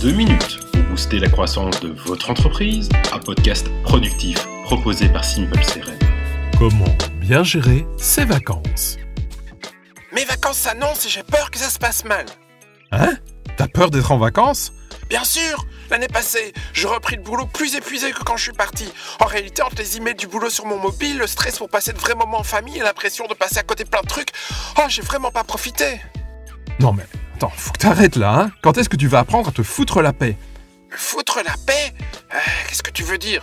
2 minutes pour booster la croissance de votre entreprise, un podcast productif proposé par Simple CRM. Comment bien gérer ses vacances? Mes vacances s'annoncent et j'ai peur que ça se passe mal. Hein? T'as peur d'être en vacances? Bien sûr L'année passée, j'ai repris le boulot plus épuisé que quand je suis parti. En réalité, entre les emails du boulot sur mon mobile, le stress pour passer de vrais moments en famille et l'impression de passer à côté de plein de trucs, oh, j'ai vraiment pas profité. Non mais, attends, faut que t'arrêtes là, hein Quand est-ce que tu vas apprendre à te foutre la paix? Me foutre la paix? Euh, Qu'est-ce que tu veux dire?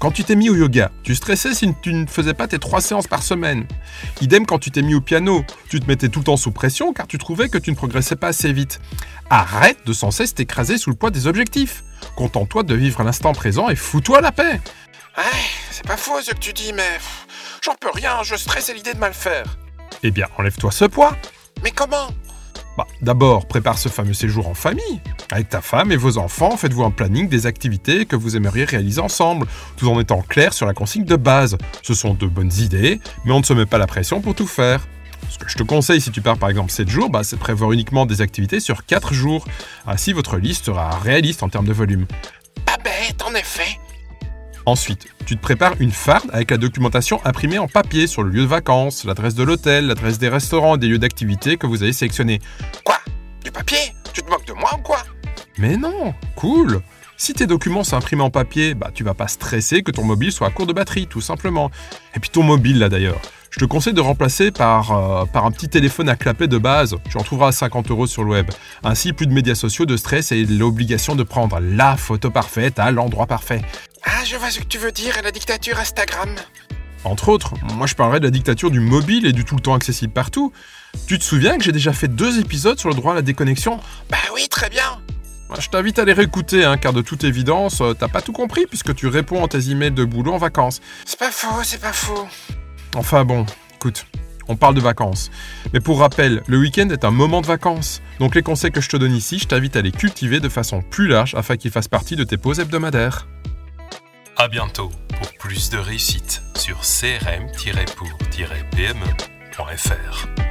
Quand tu t'es mis au yoga, tu stressais si tu ne faisais pas tes trois séances par semaine. Idem quand tu t'es mis au piano, tu te mettais tout le temps sous pression car tu trouvais que tu ne progressais pas assez vite. Arrête de sans cesse t'écraser sous le poids des objectifs. Contente-toi de vivre l'instant présent et fous-toi la paix. Ouais, c'est pas faux ce que tu dis, mais j'en peux rien, je stresse à l'idée de mal faire. Eh bien, enlève-toi ce poids. Mais comment? Bah, d'abord, prépare ce fameux séjour en famille. Avec ta femme et vos enfants, faites-vous un planning des activités que vous aimeriez réaliser ensemble, tout en étant clair sur la consigne de base. Ce sont de bonnes idées, mais on ne se met pas la pression pour tout faire. Ce que je te conseille si tu pars par exemple 7 jours, bah, c'est prévoir uniquement des activités sur 4 jours. Ainsi, votre liste sera réaliste en termes de volume. Pas bête, en effet. Ensuite, tu te prépares une farde avec la documentation imprimée en papier sur le lieu de vacances, l'adresse de l'hôtel, l'adresse des restaurants, des lieux d'activité que vous avez sélectionnés. Quoi? Du papier? Tu te moques de moi ou quoi? Mais non, cool Si tes documents sont imprimés en papier, bah tu vas pas stresser que ton mobile soit à court de batterie, tout simplement. Et puis ton mobile là d'ailleurs, je te conseille de remplacer par, euh, par un petit téléphone à clapet de base. Tu en trouveras à 50 euros sur le web. Ainsi, plus de médias sociaux, de stress et l'obligation de prendre la photo parfaite à l'endroit parfait. Ah, je vois ce que tu veux dire, la dictature Instagram. Entre autres, moi je parlerai de la dictature du mobile et du tout le temps accessible partout. Tu te souviens que j'ai déjà fait deux épisodes sur le droit à la déconnexion? Bah oui, très bien. Je t'invite à les réécouter, hein, car de toute évidence, euh, t'as pas tout compris puisque tu réponds à tes emails de boulot en vacances. C'est pas faux, c'est pas faux. Enfin bon, écoute, on parle de vacances. Mais pour rappel, le week-end est un moment de vacances. Donc les conseils que je te donne ici, je t'invite à les cultiver de façon plus large afin qu'ils fassent partie de tes pauses hebdomadaires. À bientôt pour plus de réussite sur crm-pour-pme.fr.